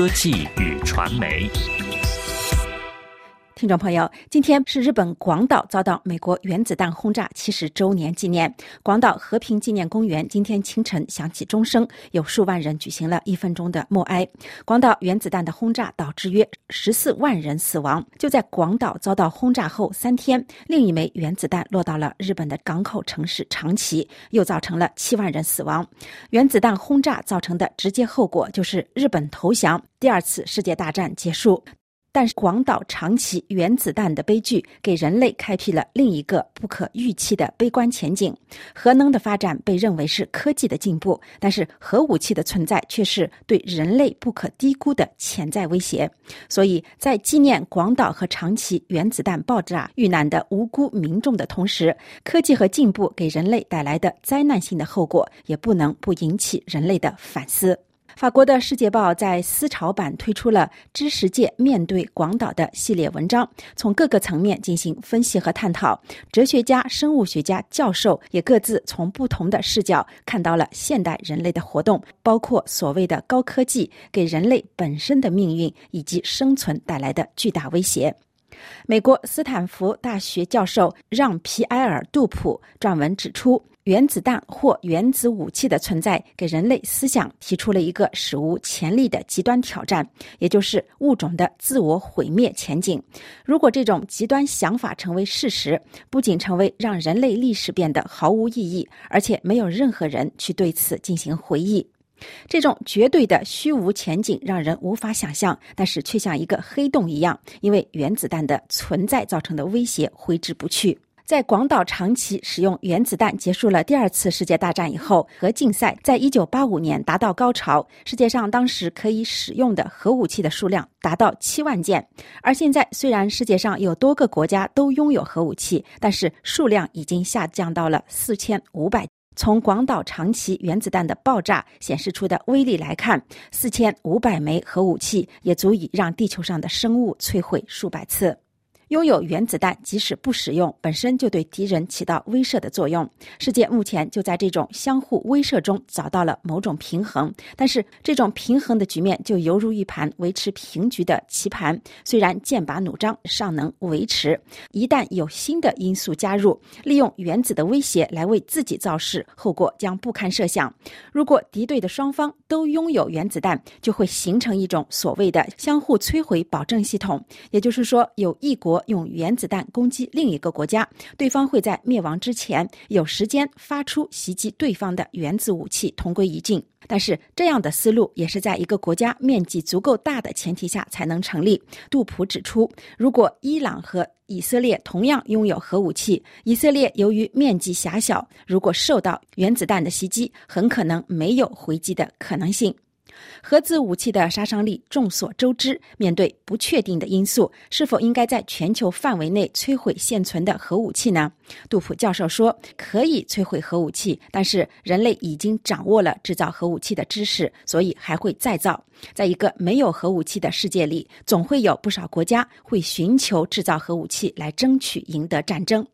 科技与传媒。听众朋友，今天是日本广岛遭到美国原子弹轰炸七十周年纪念。广岛和平纪念公园今天清晨响起钟声，有数万人举行了一分钟的默哀。广岛原子弹的轰炸导致约十四万人死亡。就在广岛遭到轰炸后三天，另一枚原子弹落到了日本的港口城市长崎，又造成了七万人死亡。原子弹轰炸造成的直接后果就是日本投降，第二次世界大战结束。但是，广岛长崎原子弹的悲剧给人类开辟了另一个不可预期的悲观前景。核能的发展被认为是科技的进步，但是核武器的存在却是对人类不可低估的潜在威胁。所以在纪念广岛和长崎原子弹爆炸遇难的无辜民众的同时，科技和进步给人类带来的灾难性的后果，也不能不引起人类的反思。法国的《世界报》在思潮版推出了“知识界面对广岛”的系列文章，从各个层面进行分析和探讨。哲学家、生物学家、教授也各自从不同的视角看到了现代人类的活动，包括所谓的高科技给人类本身的命运以及生存带来的巨大威胁。美国斯坦福大学教授让·皮埃尔·杜普撰文指出。原子弹或原子武器的存在，给人类思想提出了一个史无前例的极端挑战，也就是物种的自我毁灭前景。如果这种极端想法成为事实，不仅成为让人类历史变得毫无意义，而且没有任何人去对此进行回忆。这种绝对的虚无前景让人无法想象，但是却像一个黑洞一样，因为原子弹的存在造成的威胁挥之不去。在广岛、长崎使用原子弹结束了第二次世界大战以后，核竞赛在一九八五年达到高潮。世界上当时可以使用的核武器的数量达到七万件，而现在虽然世界上有多个国家都拥有核武器，但是数量已经下降到了四千五百。从广岛、长崎原子弹的爆炸显示出的威力来看，四千五百枚核武器也足以让地球上的生物摧毁数百次。拥有原子弹，即使不使用，本身就对敌人起到威慑的作用。世界目前就在这种相互威慑中找到了某种平衡，但是这种平衡的局面就犹如一盘维持平局的棋盘，虽然剑拔弩张，尚能维持。一旦有新的因素加入，利用原子的威胁来为自己造势，后果将不堪设想。如果敌对的双方都拥有原子弹，就会形成一种所谓的相互摧毁保证系统，也就是说，有一国。用原子弹攻击另一个国家，对方会在灭亡之前有时间发出袭击对方的原子武器，同归于尽。但是这样的思路也是在一个国家面积足够大的前提下才能成立。杜普指出，如果伊朗和以色列同样拥有核武器，以色列由于面积狭小，如果受到原子弹的袭击，很可能没有回击的可能性。核子武器的杀伤力众所周知。面对不确定的因素，是否应该在全球范围内摧毁现存的核武器呢？杜普教授说，可以摧毁核武器，但是人类已经掌握了制造核武器的知识，所以还会再造。在一个没有核武器的世界里，总会有不少国家会寻求制造核武器来争取赢得战争。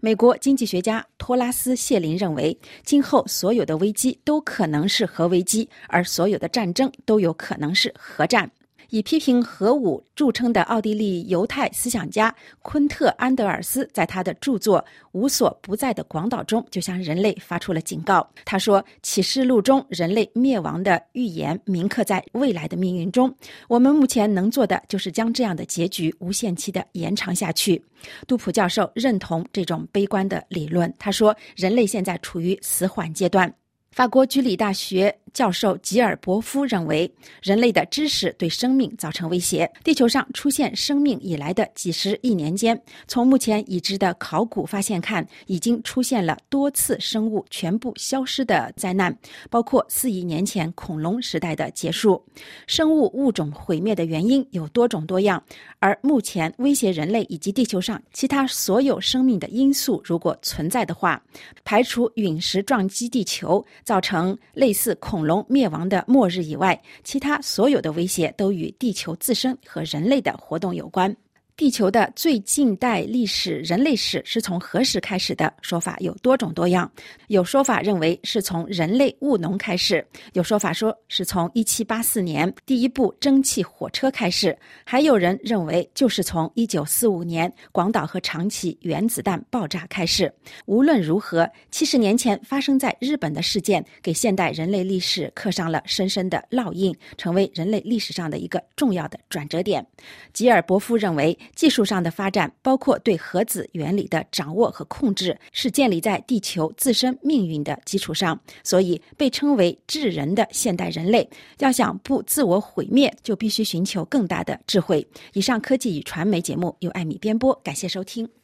美国经济学家托拉斯·谢林认为，今后所有的危机都可能是核危机，而所有的战争都有可能是核战。以批评核武著称的奥地利犹太思想家昆特·安德尔斯，在他的著作《无所不在的广岛》中，就向人类发出了警告。他说，《启示录》中人类灭亡的预言铭刻在未来的命运中。我们目前能做的，就是将这样的结局无限期的延长下去。杜普教授认同这种悲观的理论。他说，人类现在处于死缓阶段。法国居里大学。教授吉尔伯夫认为，人类的知识对生命造成威胁。地球上出现生命以来的几十亿年间，从目前已知的考古发现看，已经出现了多次生物全部消失的灾难，包括四亿年前恐龙时代的结束。生物物种毁灭的原因有多种多样，而目前威胁人类以及地球上其他所有生命的因素，如果存在的话，排除陨石撞击地球造成类似恐。龙灭亡的末日以外，其他所有的威胁都与地球自身和人类的活动有关。地球的最近代历史，人类史是从何时开始的？说法有多种多样。有说法认为是从人类务农开始，有说法说是从一七八四年第一部蒸汽火车开始，还有人认为就是从一九四五年广岛和长崎原子弹爆炸开始。无论如何，七十年前发生在日本的事件，给现代人类历史刻上了深深的烙印，成为人类历史上的一个重要的转折点。吉尔伯夫认为。技术上的发展，包括对核子原理的掌握和控制，是建立在地球自身命运的基础上，所以被称为智人的现代人类，要想不自我毁灭，就必须寻求更大的智慧。以上科技与传媒节目由艾米编播，感谢收听。